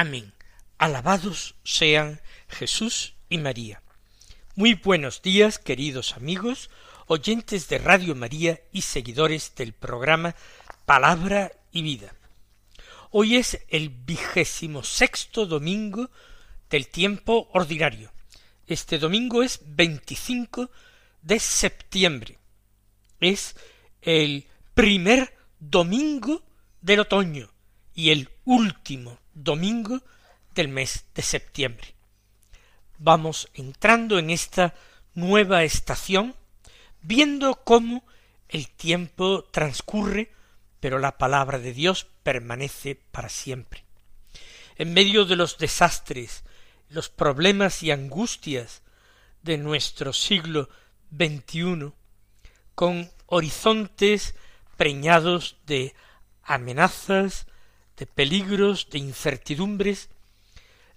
Amén. Alabados sean Jesús y María. Muy buenos días, queridos amigos, oyentes de Radio María y seguidores del programa Palabra y Vida. Hoy es el vigésimo sexto domingo del tiempo ordinario. Este domingo es 25 de septiembre. Es el primer domingo del otoño y el último domingo del mes de septiembre. Vamos entrando en esta nueva estación, viendo cómo el tiempo transcurre, pero la palabra de Dios permanece para siempre. En medio de los desastres, los problemas y angustias de nuestro siglo XXI, con horizontes preñados de amenazas, de peligros, de incertidumbres,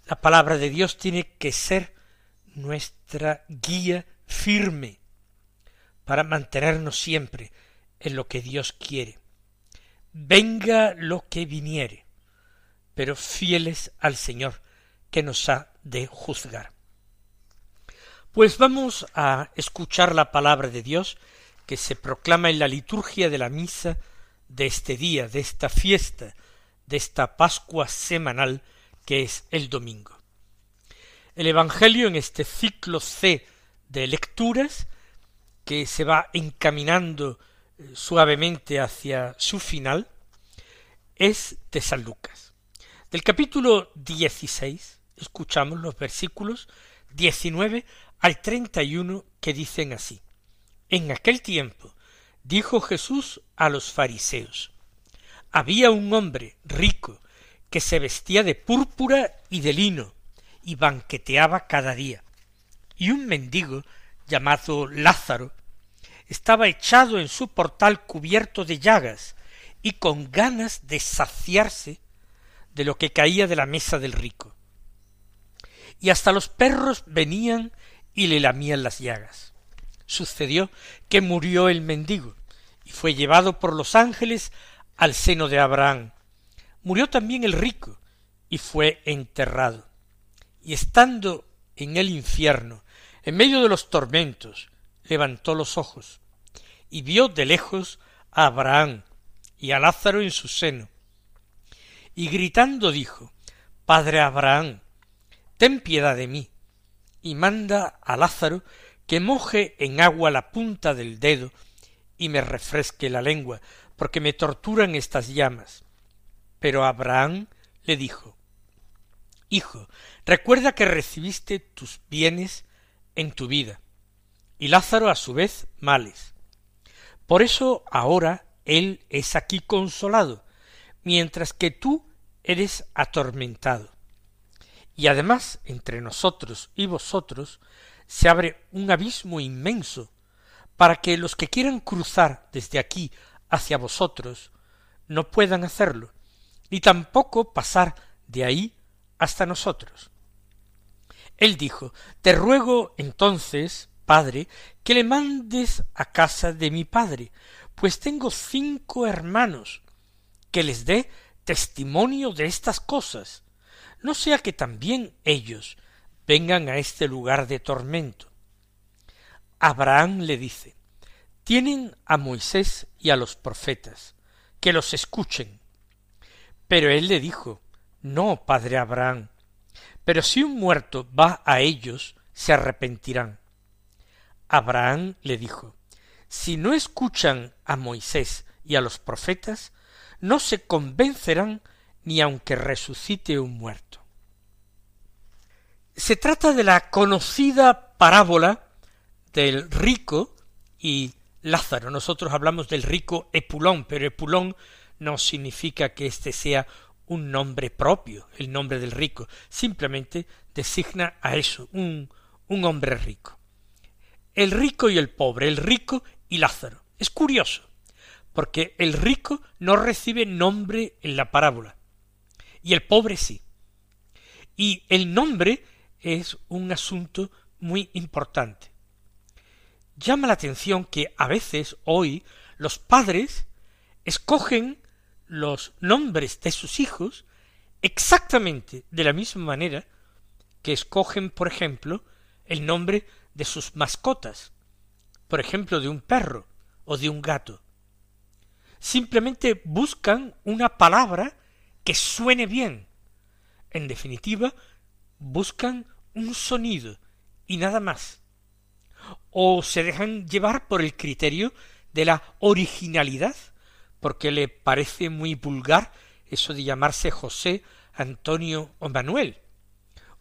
la palabra de Dios tiene que ser nuestra guía firme para mantenernos siempre en lo que Dios quiere. Venga lo que viniere, pero fieles al Señor que nos ha de juzgar. Pues vamos a escuchar la palabra de Dios que se proclama en la liturgia de la misa de este día, de esta fiesta, de esta Pascua semanal que es el domingo. El Evangelio en este ciclo C de lecturas que se va encaminando eh, suavemente hacia su final es de San Lucas. Del capítulo 16 escuchamos los versículos 19 al 31 que dicen así. En aquel tiempo dijo Jesús a los fariseos, había un hombre rico que se vestía de púrpura y de lino y banqueteaba cada día. Y un mendigo llamado Lázaro estaba echado en su portal cubierto de llagas y con ganas de saciarse de lo que caía de la mesa del rico. Y hasta los perros venían y le lamían las llagas. Sucedió que murió el mendigo y fue llevado por los ángeles al seno de Abraham. Murió también el rico y fue enterrado. Y estando en el infierno, en medio de los tormentos, levantó los ojos y vio de lejos a Abraham y a Lázaro en su seno. Y gritando dijo, Padre Abraham, ten piedad de mí, y manda a Lázaro que moje en agua la punta del dedo y me refresque la lengua, porque me torturan estas llamas. Pero Abraham le dijo Hijo, recuerda que recibiste tus bienes en tu vida, y Lázaro a su vez males. Por eso ahora él es aquí consolado, mientras que tú eres atormentado. Y además entre nosotros y vosotros se abre un abismo inmenso, para que los que quieran cruzar desde aquí hacia vosotros no puedan hacerlo, ni tampoco pasar de ahí hasta nosotros. Él dijo, Te ruego entonces, Padre, que le mandes a casa de mi Padre, pues tengo cinco hermanos, que les dé testimonio de estas cosas, no sea que también ellos vengan a este lugar de tormento. Abraham le dice, tienen a Moisés y a los profetas, que los escuchen. Pero él le dijo, No, padre Abraham, pero si un muerto va a ellos, se arrepentirán. Abraham le dijo, Si no escuchan a Moisés y a los profetas, no se convencerán ni aunque resucite un muerto. Se trata de la conocida parábola del rico y Lázaro. Nosotros hablamos del rico Epulón, pero Epulón no significa que éste sea un nombre propio, el nombre del rico, simplemente designa a eso, un, un hombre rico. El rico y el pobre, el rico y Lázaro. Es curioso, porque el rico no recibe nombre en la parábola, y el pobre sí. Y el nombre es un asunto muy importante. Llama la atención que a veces hoy los padres escogen los nombres de sus hijos exactamente de la misma manera que escogen, por ejemplo, el nombre de sus mascotas, por ejemplo, de un perro o de un gato. Simplemente buscan una palabra que suene bien. En definitiva, buscan un sonido y nada más. O se dejan llevar por el criterio de la originalidad, porque le parece muy vulgar eso de llamarse José, Antonio o Manuel,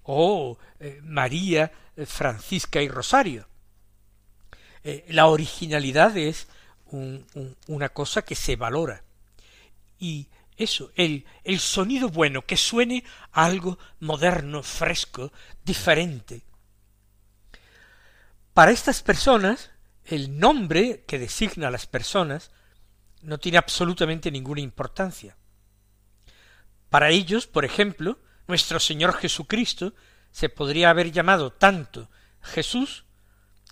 o eh, María, eh, Francisca y Rosario. Eh, la originalidad es una cosa que se valora. Y eso, el, el sonido bueno, que suene a algo moderno, fresco, diferente. Para estas personas, el nombre que designa a las personas no tiene absolutamente ninguna importancia. Para ellos, por ejemplo, nuestro Señor Jesucristo se podría haber llamado tanto Jesús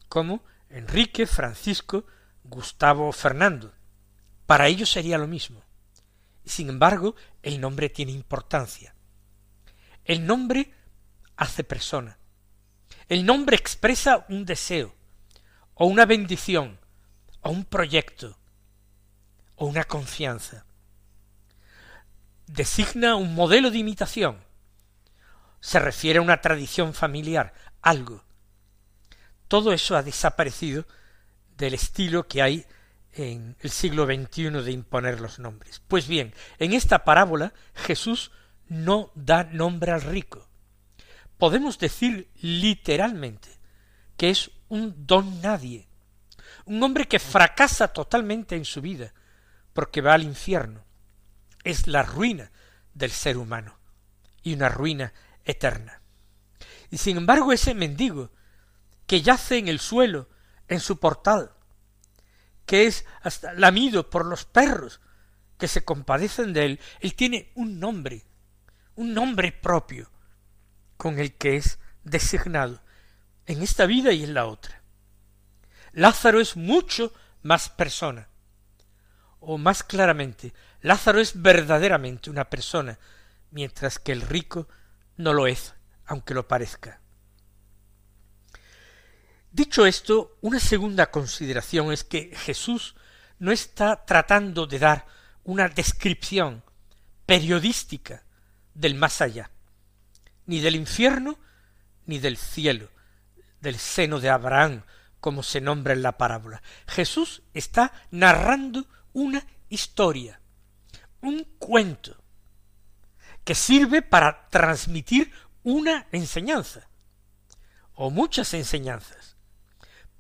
como Enrique, Francisco, Gustavo Fernando. Para ellos sería lo mismo. Sin embargo, el nombre tiene importancia. El nombre hace persona. El nombre expresa un deseo, o una bendición, o un proyecto, o una confianza. Designa un modelo de imitación. Se refiere a una tradición familiar, algo. Todo eso ha desaparecido del estilo que hay en el siglo XXI de imponer los nombres. Pues bien, en esta parábola Jesús no da nombre al rico. Podemos decir literalmente que es un don nadie, un hombre que fracasa totalmente en su vida, porque va al infierno. Es la ruina del ser humano y una ruina eterna. Y sin embargo ese mendigo que yace en el suelo, en su portal, que es hasta lamido por los perros que se compadecen de él, él tiene un nombre, un nombre propio, con el que es designado en esta vida y en la otra. Lázaro es mucho más persona, o más claramente, Lázaro es verdaderamente una persona, mientras que el rico no lo es, aunque lo parezca. Dicho esto, una segunda consideración es que Jesús no está tratando de dar una descripción periodística del más allá, ni del infierno, ni del cielo, del seno de Abraham, como se nombra en la parábola. Jesús está narrando una historia, un cuento, que sirve para transmitir una enseñanza, o muchas enseñanzas,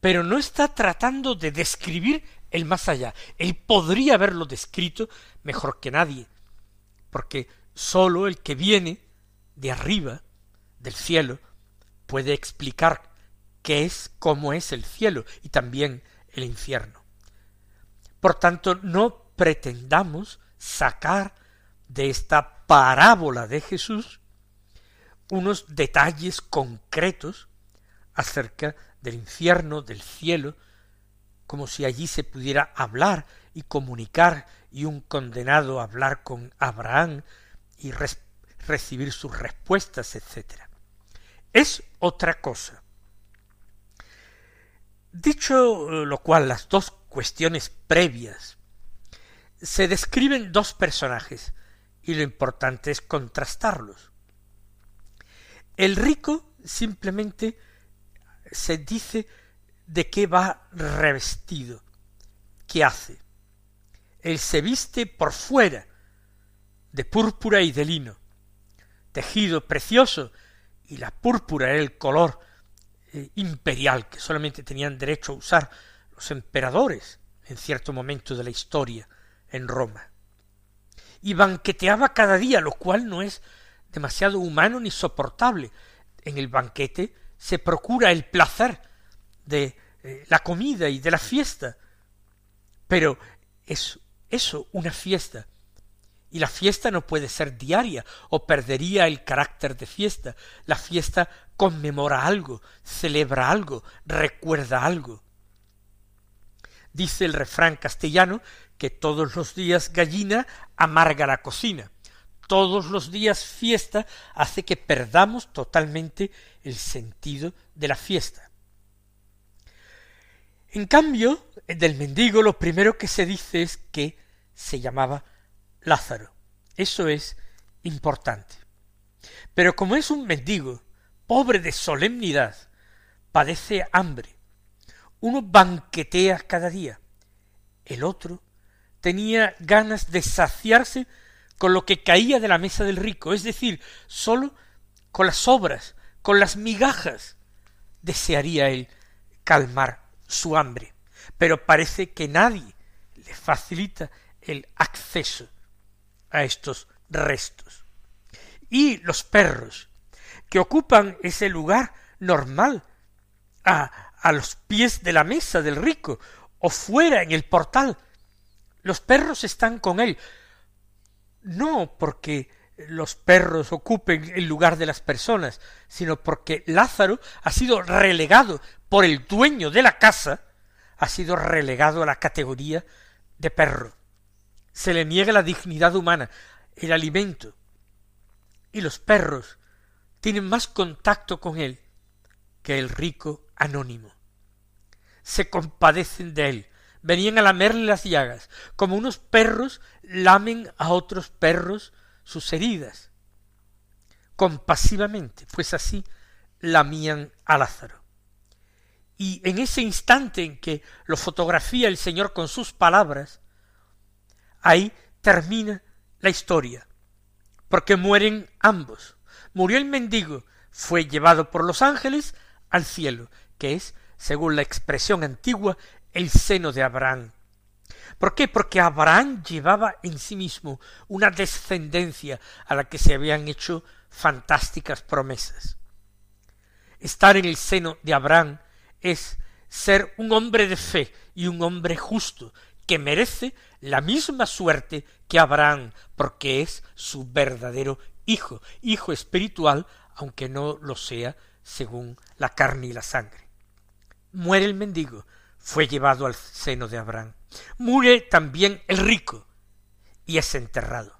pero no está tratando de describir el más allá. Él podría haberlo descrito mejor que nadie, porque sólo el que viene de arriba, del cielo, puede explicar qué es, cómo es el cielo y también el infierno. Por tanto, no pretendamos sacar de esta parábola de Jesús unos detalles concretos acerca del infierno, del cielo, como si allí se pudiera hablar y comunicar y un condenado hablar con Abraham y recibir sus respuestas, etc. Es otra cosa. Dicho lo cual, las dos cuestiones previas. Se describen dos personajes y lo importante es contrastarlos. El rico simplemente se dice de qué va revestido, qué hace. Él se viste por fuera de púrpura y de lino, tejido precioso, y la púrpura era el color eh, imperial que solamente tenían derecho a usar emperadores en cierto momento de la historia en Roma. y banqueteaba cada día, lo cual no es demasiado humano ni soportable. En el banquete se procura el placer de eh, la comida y de la fiesta. Pero es eso una fiesta. Y la fiesta no puede ser diaria o perdería el carácter de fiesta. La fiesta conmemora algo, celebra algo, recuerda algo. Dice el refrán castellano que todos los días gallina amarga la cocina. Todos los días fiesta hace que perdamos totalmente el sentido de la fiesta. En cambio, del mendigo lo primero que se dice es que se llamaba Lázaro. Eso es importante. Pero como es un mendigo, pobre de solemnidad, padece hambre. Uno banquetea cada día. El otro tenía ganas de saciarse con lo que caía de la mesa del rico, es decir, sólo con las obras, con las migajas, desearía él calmar su hambre. Pero parece que nadie le facilita el acceso a estos restos. Y los perros, que ocupan ese lugar normal a, a los pies de la mesa del rico o fuera en el portal, los perros están con él, no porque los perros ocupen el lugar de las personas, sino porque Lázaro ha sido relegado por el dueño de la casa, ha sido relegado a la categoría de perro se le niega la dignidad humana, el alimento. Y los perros tienen más contacto con él que el rico anónimo. Se compadecen de él, venían a lamerle las llagas, como unos perros lamen a otros perros sus heridas. Compasivamente, pues así lamían a Lázaro. Y en ese instante en que lo fotografía el Señor con sus palabras, Ahí termina la historia, porque mueren ambos. Murió el mendigo, fue llevado por los ángeles al cielo, que es, según la expresión antigua, el seno de Abraham. ¿Por qué? Porque Abraham llevaba en sí mismo una descendencia a la que se habían hecho fantásticas promesas. Estar en el seno de Abraham es ser un hombre de fe y un hombre justo, que merece la misma suerte que Abraham, porque es su verdadero hijo, hijo espiritual, aunque no lo sea según la carne y la sangre. Muere el mendigo, fue llevado al seno de Abraham. Muere también el rico y es enterrado.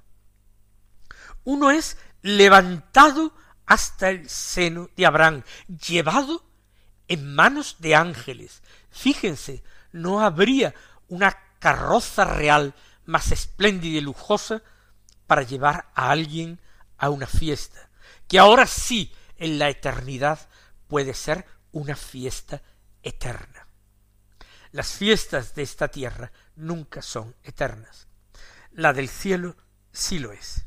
Uno es levantado hasta el seno de Abraham, llevado en manos de ángeles. Fíjense, no habría una carroza real más espléndida y lujosa para llevar a alguien a una fiesta, que ahora sí en la eternidad puede ser una fiesta eterna. Las fiestas de esta tierra nunca son eternas. La del cielo sí lo es,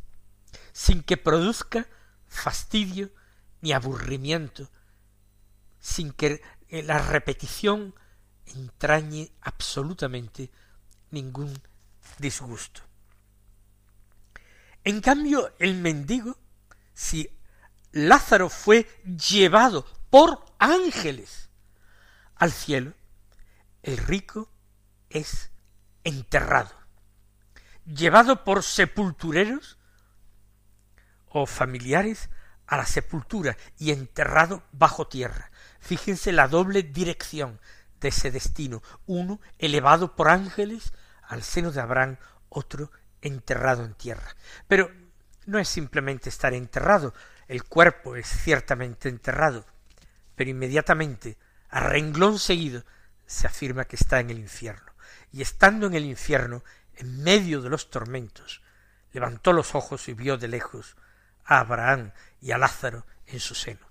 sin que produzca fastidio ni aburrimiento, sin que la repetición entrañe absolutamente ningún disgusto. En cambio, el mendigo, si Lázaro fue llevado por ángeles al cielo, el rico es enterrado, llevado por sepultureros o familiares a la sepultura y enterrado bajo tierra. Fíjense la doble dirección de ese destino, uno elevado por ángeles al seno de Abraham otro enterrado en tierra. Pero no es simplemente estar enterrado, el cuerpo es ciertamente enterrado, pero inmediatamente, a renglón seguido, se afirma que está en el infierno. Y estando en el infierno, en medio de los tormentos, levantó los ojos y vio de lejos a Abraham y a Lázaro en su seno.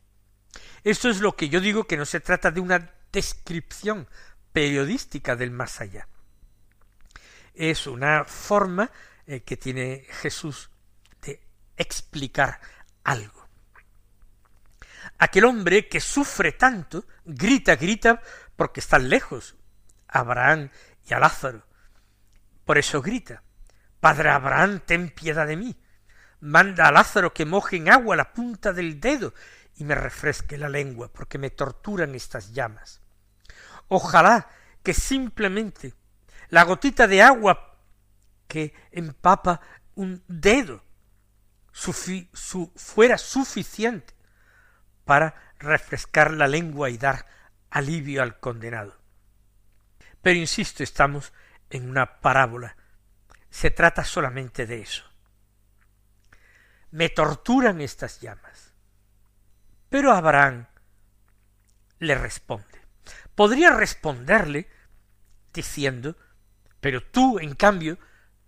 Esto es lo que yo digo que no se trata de una descripción periodística del más allá, es una forma eh, que tiene Jesús de explicar algo. Aquel hombre que sufre tanto, grita, grita, porque están lejos, Abraham y a Lázaro. Por eso grita, Padre Abraham, ten piedad de mí. Manda a Lázaro que moje en agua la punta del dedo y me refresque la lengua, porque me torturan estas llamas. Ojalá que simplemente la gotita de agua que empapa un dedo fuera suficiente para refrescar la lengua y dar alivio al condenado. Pero insisto, estamos en una parábola. Se trata solamente de eso. Me torturan estas llamas. Pero Abraham le responde. Podría responderle diciendo, pero tú, en cambio,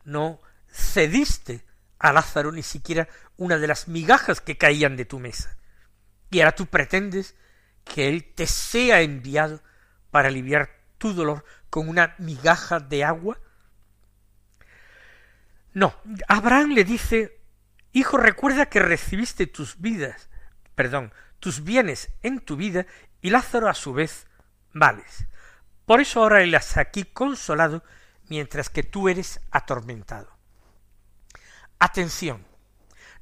no cediste a Lázaro ni siquiera una de las migajas que caían de tu mesa. Y ahora tú pretendes que él te sea enviado para aliviar tu dolor con una migaja de agua? No, Abraham le dice, Hijo, recuerda que recibiste tus vidas, perdón, tus bienes en tu vida, y Lázaro a su vez males. Por eso ahora él has aquí consolado, mientras que tú eres atormentado. Atención,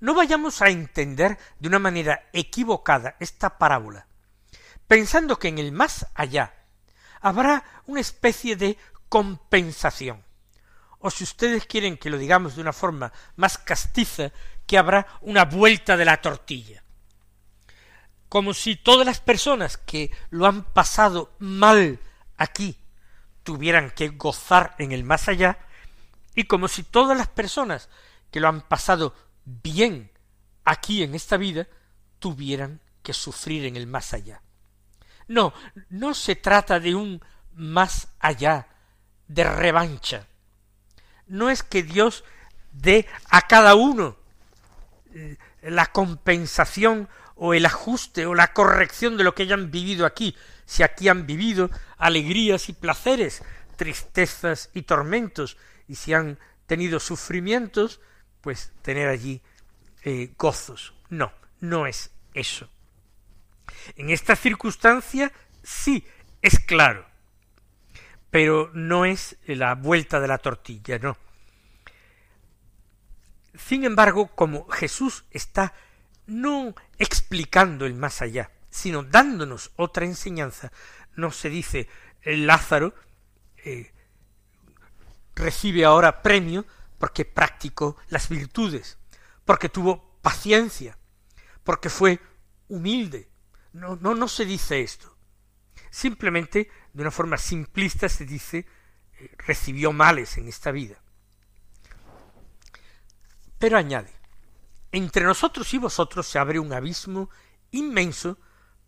no vayamos a entender de una manera equivocada esta parábola, pensando que en el más allá habrá una especie de compensación. O si ustedes quieren que lo digamos de una forma más castiza, que habrá una vuelta de la tortilla. Como si todas las personas que lo han pasado mal aquí tuvieran que gozar en el más allá, y como si todas las personas que lo han pasado bien aquí en esta vida tuvieran que sufrir en el más allá. No, no se trata de un más allá de revancha. No es que Dios dé a cada uno la compensación o el ajuste o la corrección de lo que hayan vivido aquí, si aquí han vivido alegrías y placeres, tristezas y tormentos, y si han tenido sufrimientos, pues tener allí eh, gozos. No, no es eso. En esta circunstancia sí es claro, pero no es la vuelta de la tortilla, no. Sin embargo, como Jesús está no explicando el más allá, sino dándonos otra enseñanza, no se dice el Lázaro eh, recibe ahora premio porque practicó las virtudes, porque tuvo paciencia, porque fue humilde, no, no, no se dice esto. Simplemente, de una forma simplista, se dice eh, recibió males en esta vida. Pero añade, entre nosotros y vosotros se abre un abismo inmenso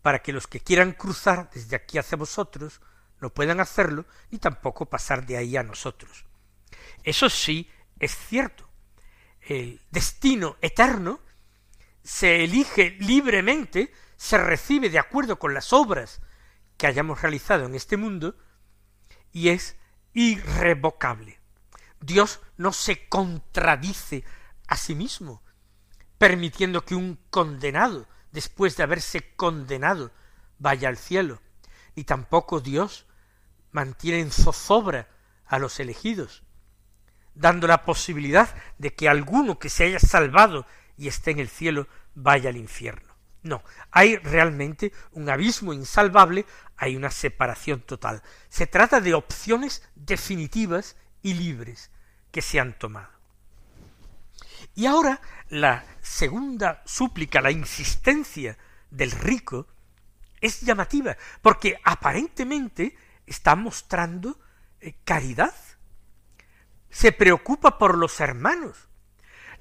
para que los que quieran cruzar desde aquí hacia vosotros no puedan hacerlo, ni tampoco pasar de ahí a nosotros. Eso sí es cierto. El destino eterno se elige libremente se recibe de acuerdo con las obras que hayamos realizado en este mundo y es irrevocable. Dios no se contradice a sí mismo, permitiendo que un condenado, después de haberse condenado, vaya al cielo, y tampoco Dios mantiene en zozobra a los elegidos, dando la posibilidad de que alguno que se haya salvado y esté en el cielo vaya al infierno. No, hay realmente un abismo insalvable, hay una separación total. Se trata de opciones definitivas y libres que se han tomado. Y ahora la segunda súplica, la insistencia del rico, es llamativa, porque aparentemente está mostrando eh, caridad. Se preocupa por los hermanos.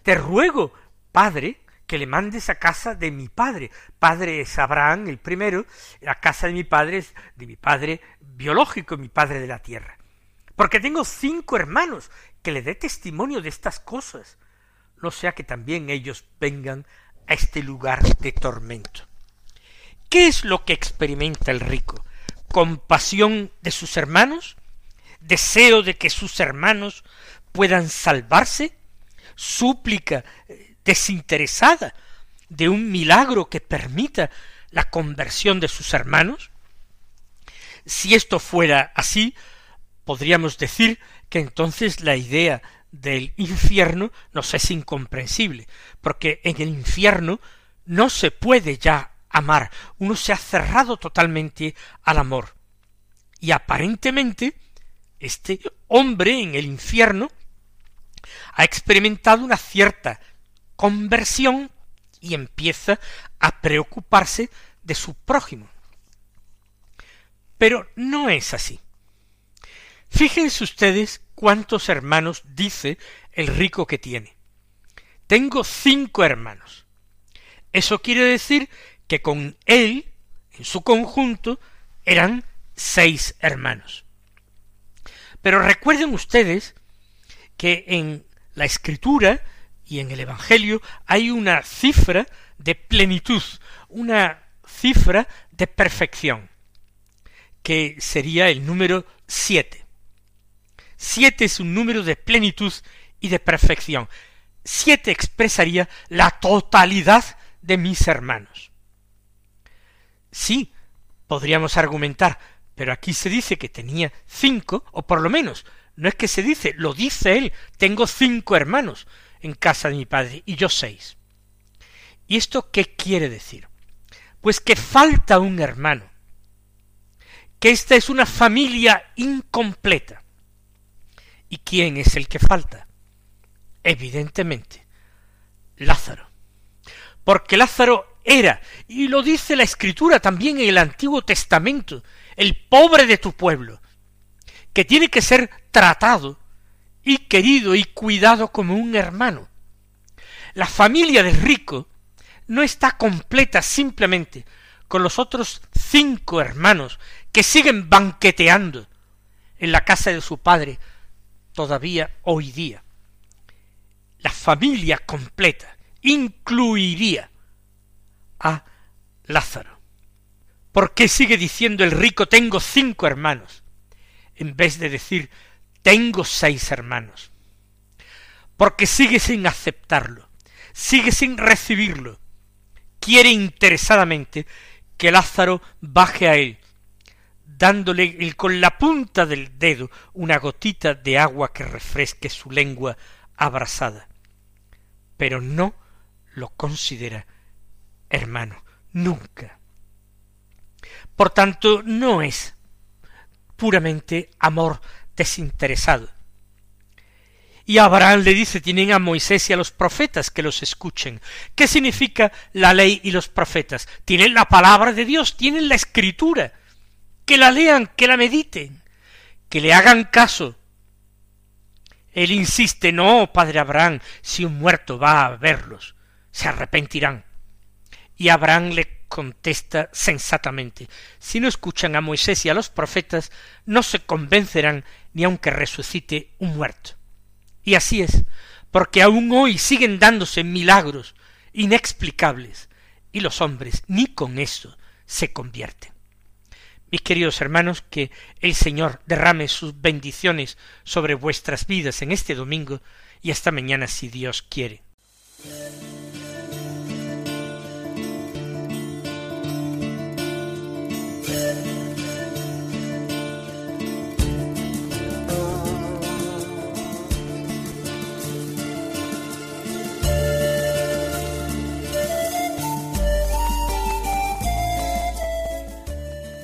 Te ruego, Padre, que le mandes a casa de mi padre. Padre es Abraham, el primero, la casa de mi padre es de mi padre biológico, mi padre de la tierra. Porque tengo cinco hermanos, que le dé testimonio de estas cosas, no sea que también ellos vengan a este lugar de tormento. ¿Qué es lo que experimenta el rico? ¿Compasión de sus hermanos? ¿Deseo de que sus hermanos puedan salvarse? ¿Súplica desinteresada de un milagro que permita la conversión de sus hermanos? Si esto fuera así, podríamos decir que entonces la idea del infierno nos es incomprensible, porque en el infierno no se puede ya amar, uno se ha cerrado totalmente al amor. Y aparentemente este hombre en el infierno ha experimentado una cierta conversión y empieza a preocuparse de su prójimo. Pero no es así. Fíjense ustedes cuántos hermanos dice el rico que tiene. Tengo cinco hermanos. Eso quiere decir que con él, en su conjunto, eran seis hermanos. Pero recuerden ustedes que en la escritura y en el Evangelio hay una cifra de plenitud, una cifra de perfección, que sería el número siete. Siete es un número de plenitud y de perfección. Siete expresaría la totalidad de mis hermanos. Sí, podríamos argumentar, pero aquí se dice que tenía cinco, o por lo menos, no es que se dice, lo dice él, tengo cinco hermanos en casa de mi padre y yo seis. ¿Y esto qué quiere decir? Pues que falta un hermano, que esta es una familia incompleta. ¿Y quién es el que falta? Evidentemente, Lázaro. Porque Lázaro era, y lo dice la Escritura también en el Antiguo Testamento, el pobre de tu pueblo, que tiene que ser tratado y querido y cuidado como un hermano. La familia del rico no está completa simplemente con los otros cinco hermanos que siguen banqueteando en la casa de su padre todavía hoy día. La familia completa incluiría a Lázaro. ¿Por qué sigue diciendo el rico tengo cinco hermanos? En vez de decir tengo seis hermanos. Porque sigue sin aceptarlo, sigue sin recibirlo. Quiere interesadamente que Lázaro baje a él, dándole con la punta del dedo una gotita de agua que refresque su lengua abrasada. Pero no lo considera hermano, nunca. Por tanto, no es puramente amor desinteresado. Y Abraham le dice, tienen a Moisés y a los profetas que los escuchen. ¿Qué significa la ley y los profetas? Tienen la palabra de Dios, tienen la escritura. Que la lean, que la mediten, que le hagan caso. Él insiste, no, padre Abraham, si un muerto va a verlos, se arrepentirán. Y Abraham le contesta sensatamente si no escuchan a Moisés y a los profetas, no se convencerán ni aunque resucite un muerto. Y así es, porque aún hoy siguen dándose milagros inexplicables, y los hombres ni con eso se convierten. Mis queridos hermanos, que el Señor derrame sus bendiciones sobre vuestras vidas en este domingo y hasta mañana si Dios quiere.